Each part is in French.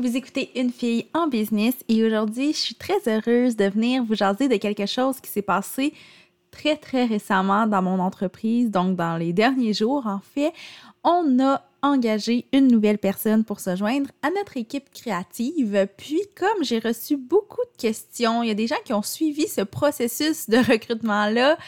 Vous écoutez Une fille en business et aujourd'hui, je suis très heureuse de venir vous jaser de quelque chose qui s'est passé très très récemment dans mon entreprise, donc dans les derniers jours en fait. On a engagé une nouvelle personne pour se joindre à notre équipe créative. Puis, comme j'ai reçu beaucoup de questions, il y a des gens qui ont suivi ce processus de recrutement-là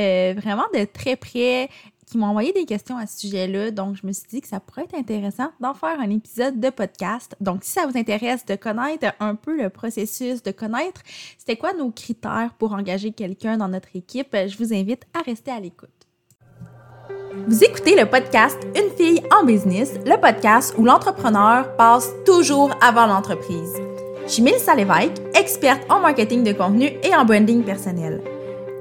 euh, vraiment de très près qui m'ont envoyé des questions à ce sujet-là. Donc, je me suis dit que ça pourrait être intéressant d'en faire un épisode de podcast. Donc, si ça vous intéresse de connaître un peu le processus, de connaître c'était quoi nos critères pour engager quelqu'un dans notre équipe, je vous invite à rester à l'écoute. Vous écoutez le podcast Une fille en business, le podcast où l'entrepreneur passe toujours avant l'entreprise. Je suis Mélissa Lévesque, experte en marketing de contenu et en branding personnel.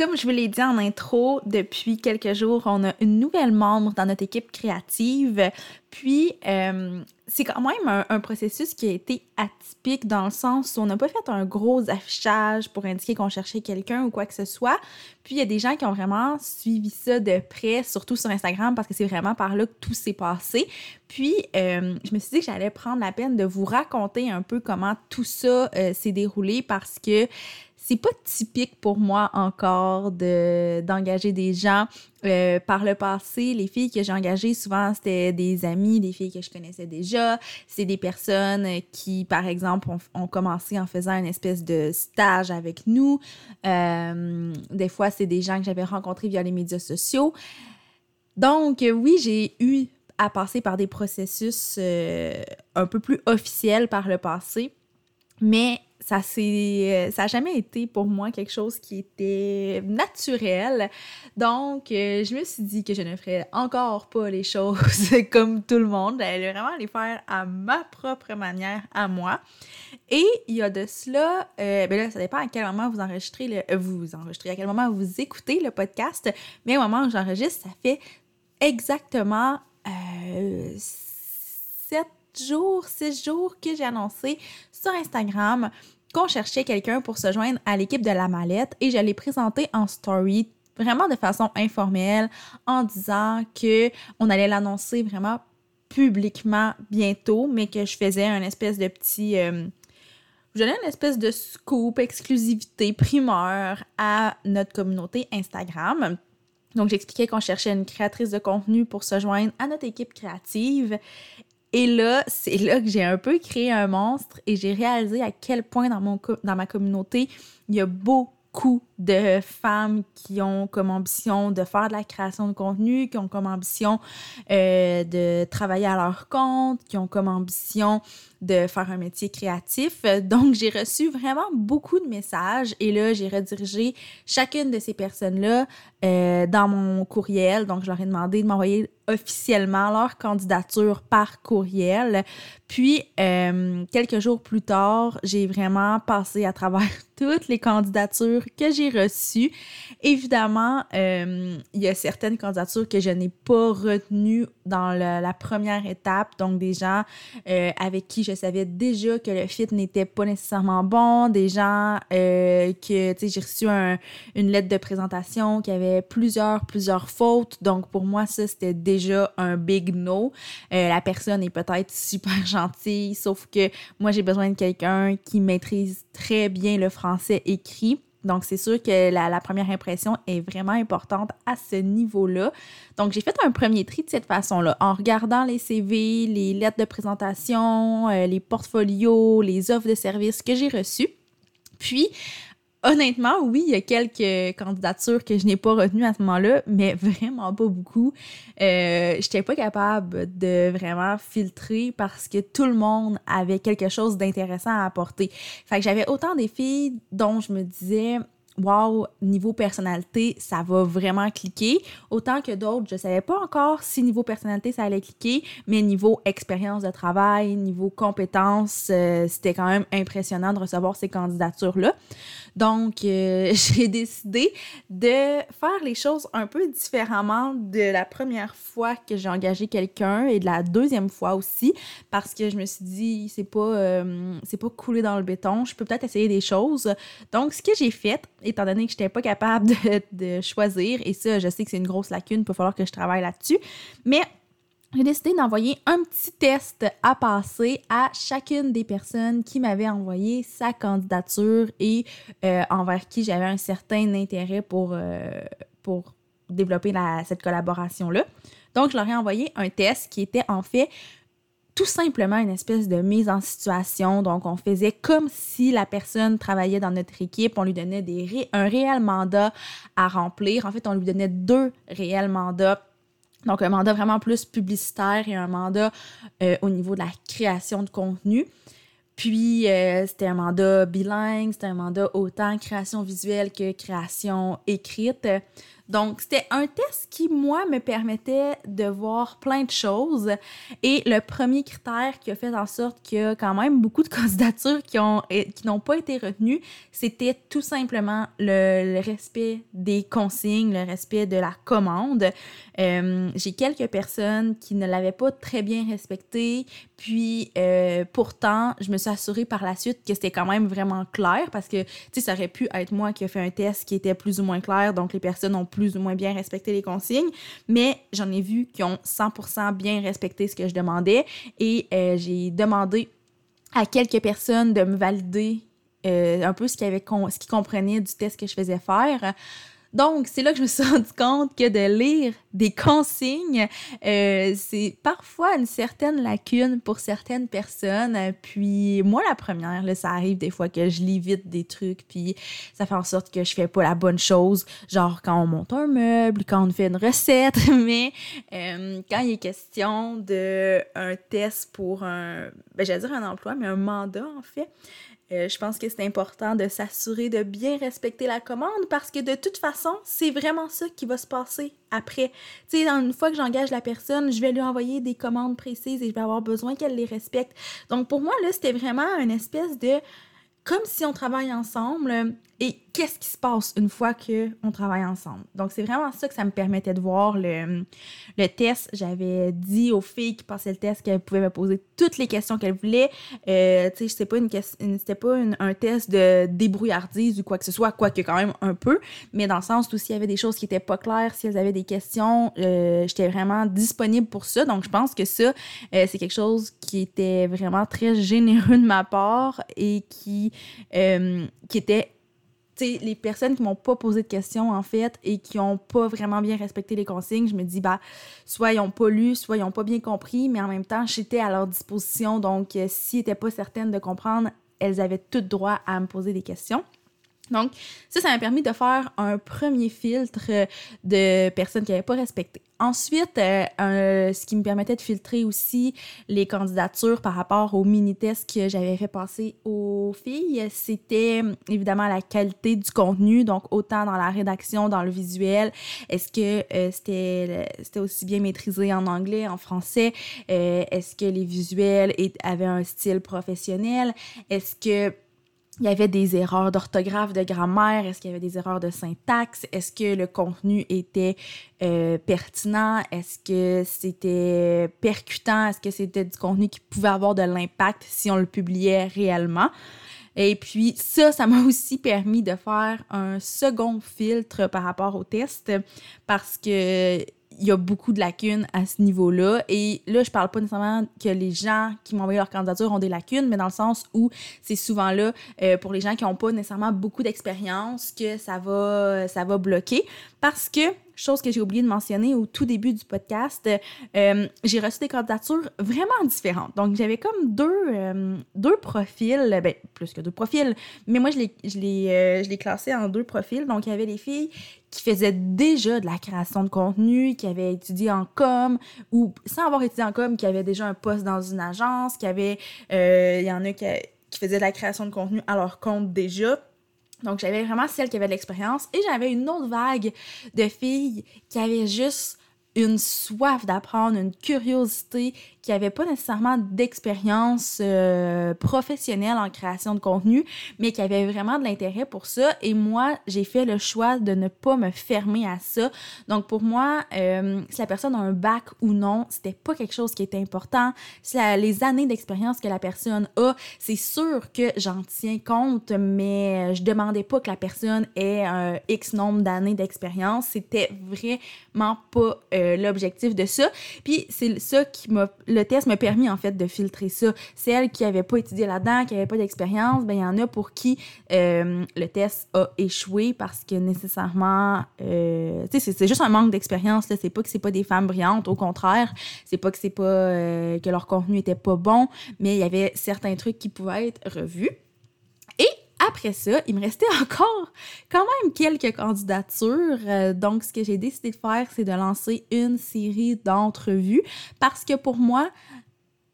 Comme je vous l'ai dit en intro, depuis quelques jours, on a une nouvelle membre dans notre équipe créative. Puis, euh, c'est quand même un, processus qui a été atypique dans le sens où on n'a pas fait un gros affichage pour indiquer qu'on cherchait quelqu'un ou quoi que ce soit. Puis, il y a des gens qui ont vraiment suivi ça de près, surtout sur Instagram, parce que c'est vraiment par là que tout s'est passé. Puis, euh, je me suis dit que j'allais prendre la peine de vous raconter un peu comment tout ça euh, s'est déroulé parce que c'est pas typique pour moi encore de d'engager des gens. Euh, par le passé, les filles que j'ai engagées, souvent, c'était des amis, des filles que je connaissais déjà. C'est des personnes qui, par exemple, ont, commencé en faisant une espèce de stage avec nous. Euh, des fois, c'est des gens que j'avais rencontrés via les médias sociaux. Donc, oui, j'ai eu à passer par des processus euh, un peu plus officiels par le passé. Mais ça c'est euh, ça a jamais été pour moi quelque chose qui était naturel. Donc euh, je me suis dit que je ne ferais encore pas les choses comme tout le monde, j'allais vraiment les faire à ma propre manière à moi. Et il y a de cela euh, ben là ça dépend à quel moment vous enregistrez le vous enregistrez à quel moment vous écoutez le podcast, mais au moment où j'enregistre, ça fait exactement sept jours, six jours que j'ai annoncé sur Instagram qu'on cherchait quelqu'un pour se joindre à l'équipe de la mallette et je l'ai présenté en story vraiment de façon informelle en disant que on allait l'annoncer vraiment publiquement bientôt, mais que je faisais un espèce de petit euh, je donnais une espèce de scoop, exclusivité, primeur à notre communauté Instagram. Donc, j'expliquais qu'on cherchait une créatrice de contenu pour se joindre à notre équipe créative et là, c'est là que j'ai un peu créé un monstre et j'ai réalisé à quel point dans, dans ma communauté, il y a beaucoup de femmes qui ont comme ambition de faire de la création de contenu, qui ont comme ambition euh, de travailler à leur compte, qui ont comme ambition de faire un métier créatif. Donc, j'ai reçu vraiment beaucoup de messages et là, j'ai redirigé chacune de ces personnes-là euh, dans mon courriel. Donc, je leur ai demandé de m'envoyer officiellement leur candidature par courriel. Puis, euh, quelques jours plus tard, j'ai vraiment passé à travers toutes les candidatures que j'ai reçues. Évidemment, euh, il y a certaines candidatures que je n'ai pas retenues dans la première étape, donc des gens avec qui je savais déjà que le fit n'était pas nécessairement bon, des gens euh, que, tu sais, j'ai reçu une lettre de présentation qui avait plusieurs, plusieurs fautes. Donc, pour moi, ça, c'était déjà un big no. Euh, la personne est peut-être super gentille, sauf que moi, j'ai besoin de quelqu'un qui maîtrise très bien le français écrit. Donc, c'est sûr que la, première impression est vraiment importante à ce niveau-là. Donc, j'ai fait un premier tri de cette façon-là, en regardant les CV, les lettres de présentation, euh, les portfolios, les offres de services que j'ai reçues. Puis, Honnêtement, oui, il y a quelques candidatures que je n'ai pas retenues à ce moment-là, mais vraiment pas beaucoup. Euh, je n'étais pas capable de vraiment filtrer parce que tout le monde avait quelque chose d'intéressant à apporter. Fait j'avais autant des filles dont je me disais wow, niveau personnalité, ça va vraiment cliquer. Autant que d'autres, je savais pas encore si niveau personnalité, ça allait cliquer, mais niveau expérience de travail, niveau compétences, euh, c'était quand même impressionnant de recevoir ces candidatures-là. Donc, euh, j'ai décidé de faire les choses un peu différemment de la première fois que j'ai engagé quelqu'un et de la deuxième fois aussi, parce que je me suis dit, c'est pas, euh, c'est pas coulé dans le béton, je peux peut-être essayer des choses. Donc, ce que j'ai fait, étant donné que je n'étais pas capable de, de choisir, et ça, je sais que c'est une grosse lacune, il va falloir que je travaille là-dessus, mais j'ai décidé d'envoyer un petit test à passer à chacune des personnes qui m'avaient envoyé sa candidature et euh, envers qui j'avais un certain intérêt pour, euh, pour développer cette collaboration-là. Donc, je leur ai envoyé un test qui était en fait tout simplement une espèce de mise en situation. Donc, on faisait comme si la personne travaillait dans notre équipe. On lui donnait des un réel mandat à remplir. En fait, on lui donnait deux réels mandats donc, un mandat vraiment plus publicitaire et un mandat euh, au niveau de la création de contenu. Puis, euh, c'était un mandat bilingue, c'était un mandat autant création visuelle que création écrite. Donc, c'était un test qui, moi, me permettait de voir plein de choses. Et le premier critère qui a fait en sorte qu'il y a quand même beaucoup de candidatures qui n'ont qui pas été retenues, c'était tout simplement le, respect des consignes, le respect de la commande. Euh, j'ai quelques personnes qui ne l'avaient pas très bien respecté, puis euh, pourtant, je me suis assurée par la suite que c'était quand même vraiment clair parce que, tu sais, ça aurait pu être moi qui ai fait un test qui était plus ou moins clair, donc les personnes ont plus ou moins bien respecté les consignes, mais j'en ai vu qui ont 100% bien respecté ce que je demandais et euh, j'ai demandé à quelques personnes de me valider euh, un peu ce qu'ils qu comprenaient du test que je faisais faire. Donc, c'est là que je me suis rendu compte que de lire des consignes, euh, c'est parfois une certaine lacune pour certaines personnes. Puis moi, la première, ça arrive des fois que je lis vite des trucs, puis ça fait en sorte que je fais pas la bonne chose, genre quand on monte un meuble, quand on fait une recette, mais euh, quand il est question de un test pour un, ben, j'allais dire un emploi, mais un mandat en fait, euh, je pense que c'est important de s'assurer de bien respecter la commande parce que de toute façon, c'est vraiment ça qui va se passer après. Tu sais, une fois que j'engage la personne, je vais lui envoyer des commandes précises et je vais avoir besoin qu'elle les respecte. Donc pour moi, là, c'était vraiment une espèce de comme si on travaille ensemble et qu'est-ce qui se passe une fois qu'on travaille ensemble? Donc, c'est vraiment ça que ça me permettait de voir le, le test. J'avais dit aux filles qui passaient le test qu'elles pouvaient me poser toutes les questions qu'elles voulaient. Euh, tu sais, c'était pas, une, c'était pas un test de débrouillardise ou quoi que ce soit, quoique quand même un peu, mais dans le sens où s'il y avait des choses qui étaient pas claires, si elles avaient des questions, euh, j'étais vraiment disponible pour ça. Donc, je pense que ça, euh, c'est quelque chose qui était vraiment très généreux de ma part et qui, qui était les personnes qui m'ont pas posé de questions, en fait, et qui ont pas vraiment bien respecté les consignes, je me dis, bah, soit ils ont pas lu, soit ils ont pas bien compris, mais en même temps, j'étais à leur disposition. Donc, euh, s'ils n'étaient pas certaines de comprendre, elles avaient tout droit à me poser des questions. Donc, ça, ça m'a permis de faire un premier filtre de personnes qui n'avaient pas respecté. Ensuite, euh, ce qui me permettait de filtrer aussi les candidatures par rapport aux mini-tests que j'avais fait passer aux filles, c'était évidemment la qualité du contenu, donc autant dans la rédaction, dans le visuel. Est-ce que euh, c'était aussi bien maîtrisé en anglais, en français? Euh, est-ce que les visuels avaient un style professionnel? Est-ce que il y avait des erreurs d'orthographe, de grammaire, est-ce qu'il y avait des erreurs de syntaxe, est-ce que le contenu était euh, pertinent, est-ce que c'était percutant, est-ce que c'était du contenu qui pouvait avoir de l'impact si on le publiait réellement? Et puis ça, ça m'a aussi permis de faire un second filtre par rapport au test parce que il y a beaucoup de lacunes à ce niveau-là. Et là, je parle pas nécessairement que les gens qui m'ont envoyé leur candidature ont des lacunes, mais dans le sens où c'est souvent là, euh, pour les gens qui n'ont pas nécessairement beaucoup d'expérience, que ça va, ça va bloquer. Parce que chose que j'ai oublié de mentionner au tout début du podcast, euh, j'ai reçu des candidatures vraiment différentes. Donc, j'avais comme deux, euh, deux profils, ben, plus que deux profils, mais moi, je les, je, les, je les classais en deux profils. Donc, il y avait les filles qui faisaient déjà de la création de contenu, qui avaient étudié en com, ou sans avoir étudié en com, qui avaient déjà un poste dans une agence, qui avaient, il y en a qui, qui faisaient de la création de contenu à leur compte déjà. Donc, j'avais vraiment celle qui avait de l'expérience. Et j'avais une autre vague de filles qui avaient juste une soif d'apprendre, une curiosité, qui pas nécessairement d'expérience euh, professionnelle en création de contenu, mais qui avait vraiment de l'intérêt pour ça. Et moi, j'ai fait le choix de ne pas me fermer à ça. Donc pour moi, euh, si la personne a un bac ou non, c'était pas quelque chose qui était important. Si les années d'expérience que la personne a, c'est sûr que j'en tiens compte, mais je demandais pas que la personne ait un X nombre d'années d'expérience. C'était vraiment pas euh, l'objectif de ça. Puis c'est ça qui m'a test m'a permis en fait de filtrer ça. Celles qui n'avaient pas étudié là-dedans, qui n'avaient pas d'expérience, ben il y en a pour qui euh, le test a échoué parce que nécessairement, euh, c'est juste un manque d'expérience. C'est pas que c'est pas des femmes brillantes, au contraire, c'est pas que c'est pas euh, que leur contenu était pas bon, mais il y avait certains trucs qui pouvaient être revus. Après ça, il me restait encore quand même quelques candidatures. donc, ce que j'ai décidé de faire, c'est de lancer une série d'entrevues parce que pour moi,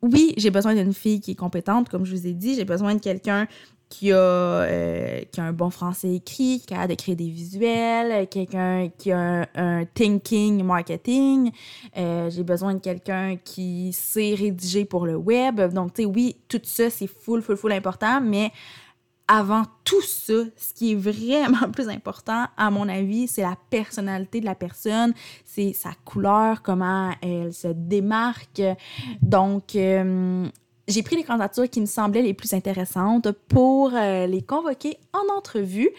oui, j'ai besoin d'une fille qui est compétente, comme je vous ai dit. J'ai besoin de quelqu'un qui a, euh, qui a un bon français écrit, qui a de créer des visuels, quelqu'un qui a un, thinking marketing. Euh, j'ai besoin de quelqu'un qui sait rédiger pour le web. Donc, tu sais, oui, tout ça, c'est full, full, full important, mais avant tout ça, ce qui est vraiment plus important, à mon avis, c'est la personnalité de la personne, c'est sa couleur, comment elle se démarque. Donc, euh, j'ai pris les candidatures qui me semblaient les plus intéressantes pour euh, les convoquer en entrevue.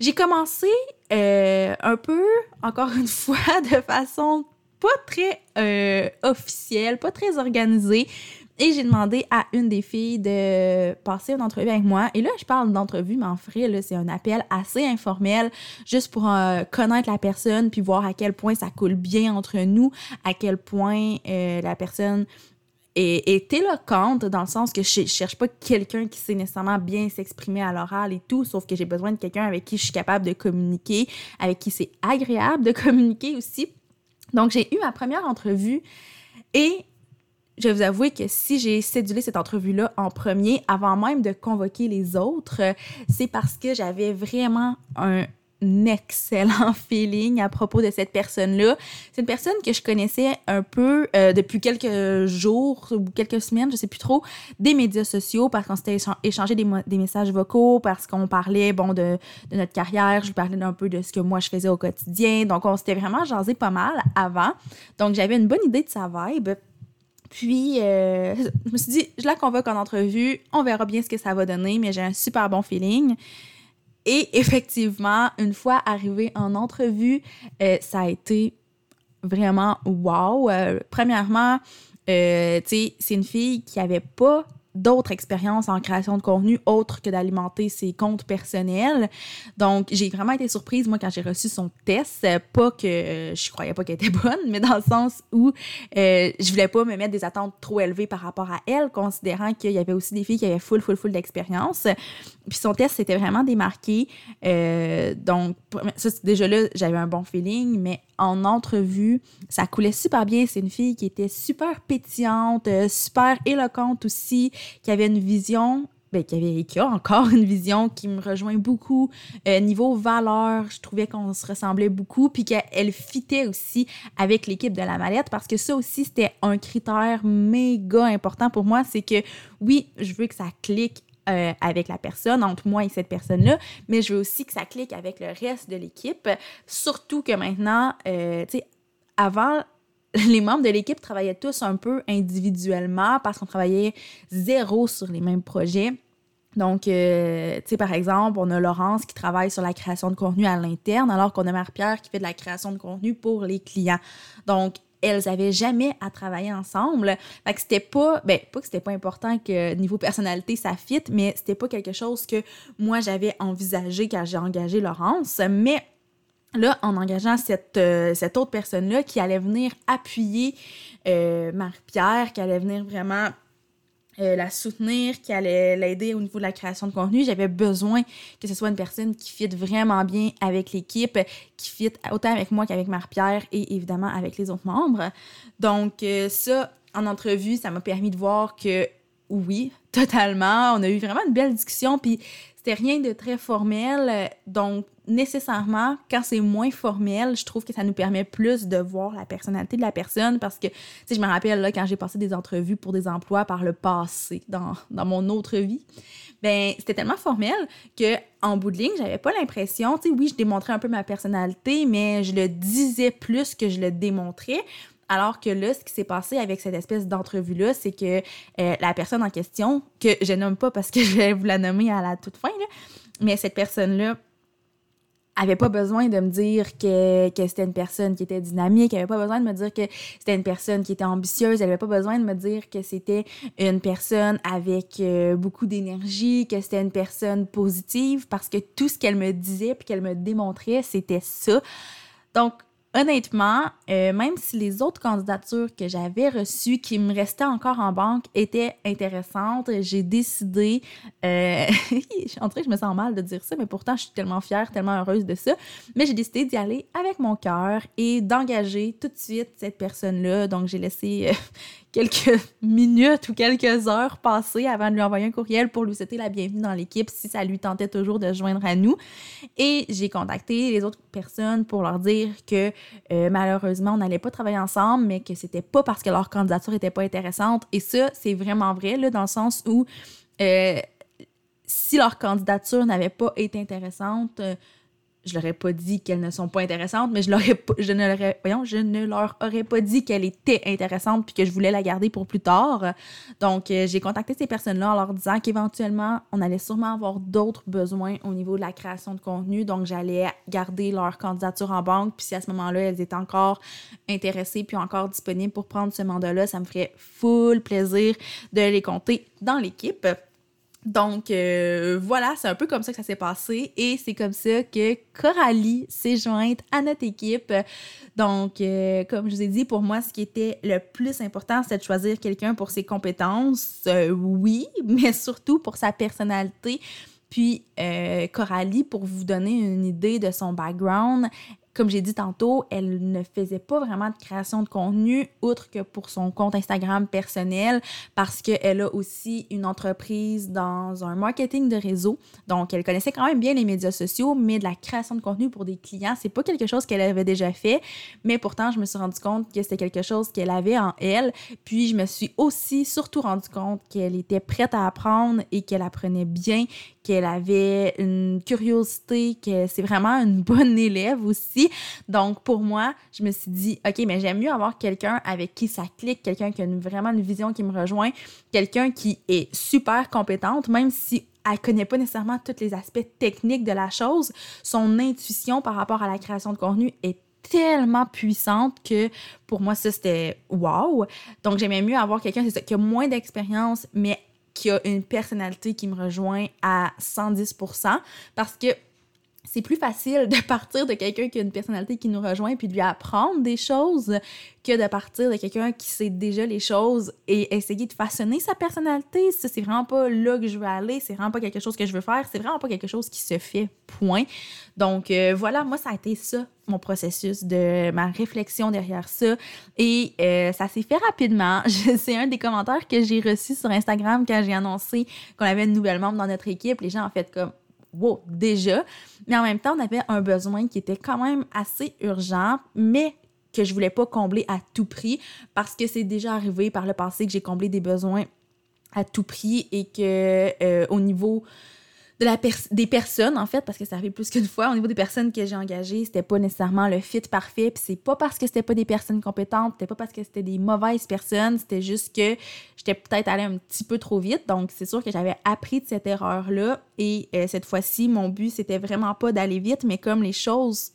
J'ai commencé euh, un peu, encore une fois, de façon pas très officielle, pas très organisée. Et j'ai demandé à une des filles de passer une entrevue avec moi. Et là, je parle d'entrevue, mais en vrai, c'est un appel assez informel, juste pour euh, connaître la personne, puis voir à quel point ça coule bien entre nous, à quel point euh, la personne est, éloquente, dans le sens que je, je cherche pas quelqu'un qui sait nécessairement bien s'exprimer à l'oral et tout, sauf que j'ai besoin de quelqu'un avec qui je suis capable de communiquer, avec qui c'est agréable de communiquer aussi. Donc, j'ai eu ma première entrevue et je vais vous avouer que si j'ai cédulé cette entrevue-là en premier, avant même de convoquer les autres, c'est parce que j'avais vraiment un excellent feeling à propos de cette personne-là. C'est une personne que je connaissais un peu euh, depuis quelques jours ou quelques semaines, je sais plus trop, des médias sociaux parce qu'on s'était échangé des, des, messages vocaux, parce qu'on parlait bon de, de, notre carrière, je lui parlais un peu de ce que moi je faisais au quotidien. Donc on s'était vraiment jasé pas mal avant. Donc j'avais une bonne idée de sa vibe. Puis, euh, je me suis dit, je la convoque en entrevue, on verra bien ce que ça va donner, mais j'ai un super bon feeling. Et effectivement, une fois arrivée en entrevue, euh, ça a été vraiment wow. Euh, premièrement, sais, c'est une fille qui avait pas d'autres expériences en création de contenu autres que d'alimenter ses comptes personnels. Donc, j'ai vraiment été surprise, moi, quand j'ai reçu son test. Pas que euh, je croyais pas qu'elle était bonne, mais dans le sens où euh, je voulais pas me mettre des attentes trop élevées par rapport à elle, considérant qu'il y avait aussi des filles qui avaient full, full, full d'expérience. Puis son test s'était vraiment démarqué. Euh, donc, déjà là, j'avais un bon feeling, mais en entrevue, ça coulait super bien. C'est une fille qui était super pétillante, super éloquente aussi, qui avait une vision ben, qui, avait, a encore une vision qui me rejoint beaucoup. Euh, niveau valeur, je trouvais qu'on se ressemblait beaucoup, puis qu'elle fitait aussi avec l'équipe de la mallette, parce que ça aussi, c'était un critère méga important pour moi, c'est que oui, je veux que ça clique euh, avec la personne, entre moi et cette personne-là, mais je veux aussi que ça clique avec le reste de l'équipe. Surtout que maintenant, euh, tu sais, avant, les membres de l'équipe travaillaient tous un peu individuellement parce qu'on travaillait zéro sur les mêmes projets. Donc, euh, tu sais, par exemple, on a Laurence qui travaille sur la création de contenu à l'interne, alors qu'on a Marie-Pierre qui fait de la création de contenu pour les clients. Donc, elles avaient jamais à travailler ensemble. Fait que c'était pas, ben, pas que c'était pas important que niveau personnalité ça fit, mais c'était pas quelque chose que moi j'avais envisagé quand j'ai engagé Laurence. Mais là, en engageant cette, euh, cette autre personne-là qui allait venir appuyer euh, Marie-Pierre, qui allait venir vraiment euh, la soutenir, qui allait l'aider au niveau de la création de contenu, j'avais besoin que ce soit une personne qui fit vraiment bien avec l'équipe, qui fit autant avec moi qu'avec Marie-Pierre et évidemment avec les autres membres. Donc ça, en entrevue, ça m'a permis de voir que oui, totalement. On a eu vraiment une belle discussion, puis c'était rien de très formel. Donc, nécessairement, quand c'est moins formel, je trouve que ça nous permet plus de voir la personnalité de la personne parce que, tu sais, je me rappelle, là, quand j'ai passé des entrevues pour des emplois par le passé, dans, dans mon autre vie, ben c'était tellement formel que en bout de ligne, j'avais pas l'impression, tu sais, oui, je démontrais un peu ma personnalité, mais je le disais plus que je le démontrais. Alors que là, ce qui s'est passé avec cette espèce d'entrevue-là, c'est que euh, la personne en question, que je nomme pas parce que je vais vous la nommer à la toute fin, là, mais cette personne-là avait pas besoin de me dire que, que c'était une personne qui était dynamique, elle avait pas besoin de me dire que c'était une personne qui était ambitieuse, elle avait pas besoin de me dire que c'était une personne avec euh, beaucoup d'énergie, que c'était une personne positive, parce que tout ce qu'elle me disait puis qu'elle me démontrait, c'était ça. Donc, honnêtement, euh, même si les autres candidatures que j'avais reçues, qui me restaient encore en banque, étaient intéressantes, j'ai décidé, euh, en je me sens mal de dire ça, mais pourtant, je suis tellement fière, tellement heureuse de ça, mais j'ai décidé d'y aller avec mon cœur et d'engager tout de suite cette personne-là. Donc, j'ai laissé euh, quelques minutes ou quelques heures passées avant de lui envoyer un courriel pour lui souhaiter la bienvenue dans l'équipe si ça lui tentait toujours de joindre à nous. Et j'ai contacté les autres personnes pour leur dire que euh, malheureusement, on n'allait pas travailler ensemble, mais que c'était pas parce que leur candidature était pas intéressante. Et ça, c'est vraiment vrai, là, dans le sens où euh, si leur candidature n'avait pas été intéressante, euh, je leur ai pas dit qu'elles ne sont pas intéressantes, mais je, leur leur voyons, je ne leur aurais pas dit qu'elle était intéressante puis que je voulais la garder pour plus tard. Donc, euh, j'ai contacté ces personnes-là en leur disant qu'éventuellement, on allait sûrement avoir d'autres besoins au niveau de la création de contenu. Donc, j'allais garder leur candidature en banque. Puis si à ce moment-là, elles étaient encore intéressées puis encore disponibles pour prendre ce mandat-là, ça me ferait full plaisir de les compter dans l'équipe. Donc euh, voilà, c'est un peu comme ça que ça s'est passé et c'est comme ça que Coralie s'est jointe à notre équipe. Donc euh, comme je vous ai dit, pour moi, ce qui était le plus important, c'était de choisir quelqu'un pour ses compétences, euh, oui, mais surtout pour sa personnalité. Puis Coralie, pour vous donner une idée de son background, comme j'ai dit tantôt, elle ne faisait pas vraiment de création de contenu, outre que pour son compte Instagram personnel, parce qu'elle a aussi une entreprise dans un marketing de réseau. Donc, elle connaissait quand même bien les médias sociaux, mais de la création de contenu pour des clients, c'est pas quelque chose qu'elle avait déjà fait. Mais pourtant, je me suis rendu compte que c'était quelque chose qu'elle avait en elle. Puis, je me suis aussi surtout rendu compte qu'elle était prête à apprendre et qu'elle apprenait bien, qu'elle avait une curiosité, que c'est vraiment une bonne élève aussi. Donc, pour moi, je me suis dit, OK, mais j'aime mieux avoir quelqu'un avec qui ça clique, quelqu'un qui a vraiment une vision qui me rejoint, quelqu'un qui est super compétente, même si elle connaît pas nécessairement tous les aspects techniques de la chose, son intuition par rapport à la création de contenu est tellement puissante que pour moi ça c'était wow. Donc j'aimais mieux avoir quelqu'un qui a moins d'expérience mais qui a une personnalité qui me rejoint à 110% parce que c'est plus facile de partir de quelqu'un qui a une personnalité qui nous rejoint puis de lui apprendre des choses que de partir de quelqu'un qui sait déjà les choses et essayer de façonner sa personnalité. Ça, c'est vraiment pas là que je veux aller, c'est vraiment pas quelque chose que je veux faire, c'est vraiment pas quelque chose qui se fait, point. Donc euh, voilà, moi, ça a été ça, mon processus de ma réflexion derrière ça. Et euh, ça s'est fait rapidement. c'est un des commentaires que j'ai reçus sur Instagram quand j'ai annoncé qu'on avait une nouvelle membre dans notre équipe. Les gens, en fait, comme wow, déjà. Mais en même temps, on avait un besoin qui était quand même assez urgent, mais que je voulais pas combler à tout prix parce que c'est déjà arrivé par le passé que j'ai comblé des besoins à tout prix et que euh, au niveau de la des personnes, en fait, parce que ça arrive plus qu'une fois. Au niveau des personnes que j'ai engagées, c'était pas nécessairement le fit parfait. Puis c'est pas parce que c'était pas des personnes compétentes, c'était pas parce que c'était des mauvaises personnes, c'était juste que j'étais peut-être allée un petit peu trop vite. Donc c'est sûr que j'avais appris de cette erreur-là. Et euh, cette fois-ci, mon but, c'était vraiment pas d'aller vite, mais comme les choses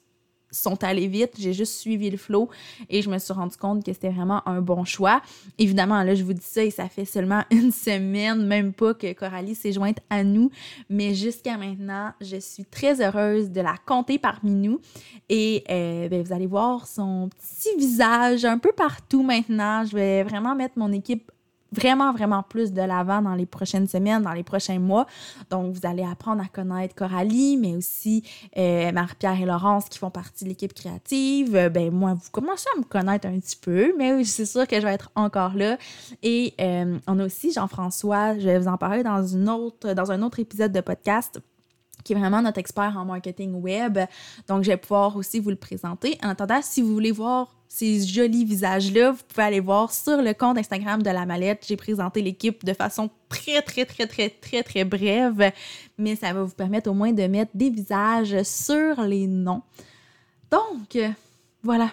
sont allés vite, j'ai juste suivi le flow et je me suis rendu compte que c'était vraiment un bon choix. Évidemment, là, je vous dis ça et ça fait seulement une semaine, même pas que Coralie s'est jointe à nous, mais jusqu'à maintenant, je suis très heureuse de la compter parmi nous et euh, ben, vous allez voir son petit visage un peu partout maintenant. Je vais vraiment mettre mon équipe vraiment, vraiment plus de l'avant dans les prochaines semaines, dans les prochains mois. Donc, vous allez apprendre à connaître Coralie, mais aussi euh, Marie-Pierre et Laurence qui font partie de l'équipe créative. Euh, ben, moi, vous commencez à me connaître un petit peu, mais c'est sûr que je vais être encore là. Et euh, on a aussi Jean-François, je vais vous en parler dans, une autre, dans un autre épisode de podcast qui est vraiment notre expert en marketing web. Donc, je vais pouvoir aussi vous le présenter. En attendant, si vous voulez voir ces jolis visages-là, vous pouvez aller voir sur le compte Instagram de la mallette. J'ai présenté l'équipe de façon très, très, très, très, très, très brève, mais ça va vous permettre au moins de mettre des visages sur les noms. Donc, voilà,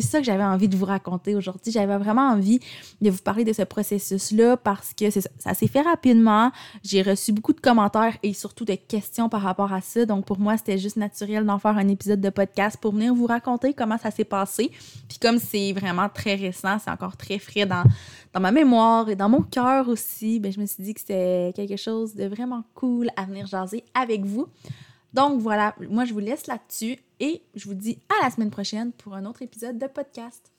c'est ça que j'avais envie de vous raconter aujourd'hui. J'avais vraiment envie de vous parler de ce processus-là parce que ça, s'est fait rapidement. J'ai reçu beaucoup de commentaires et surtout de questions par rapport à ça. Donc pour moi, c'était juste naturel d'en faire un épisode de podcast pour venir vous raconter comment ça s'est passé. Puis comme c'est vraiment très récent, c'est encore très frais dans, dans ma mémoire et dans mon cœur aussi, ben, je me suis dit que c'était quelque chose de vraiment cool à venir jaser avec vous. Donc voilà, moi je vous laisse là-dessus et je vous dis à la semaine prochaine pour un autre épisode de podcast.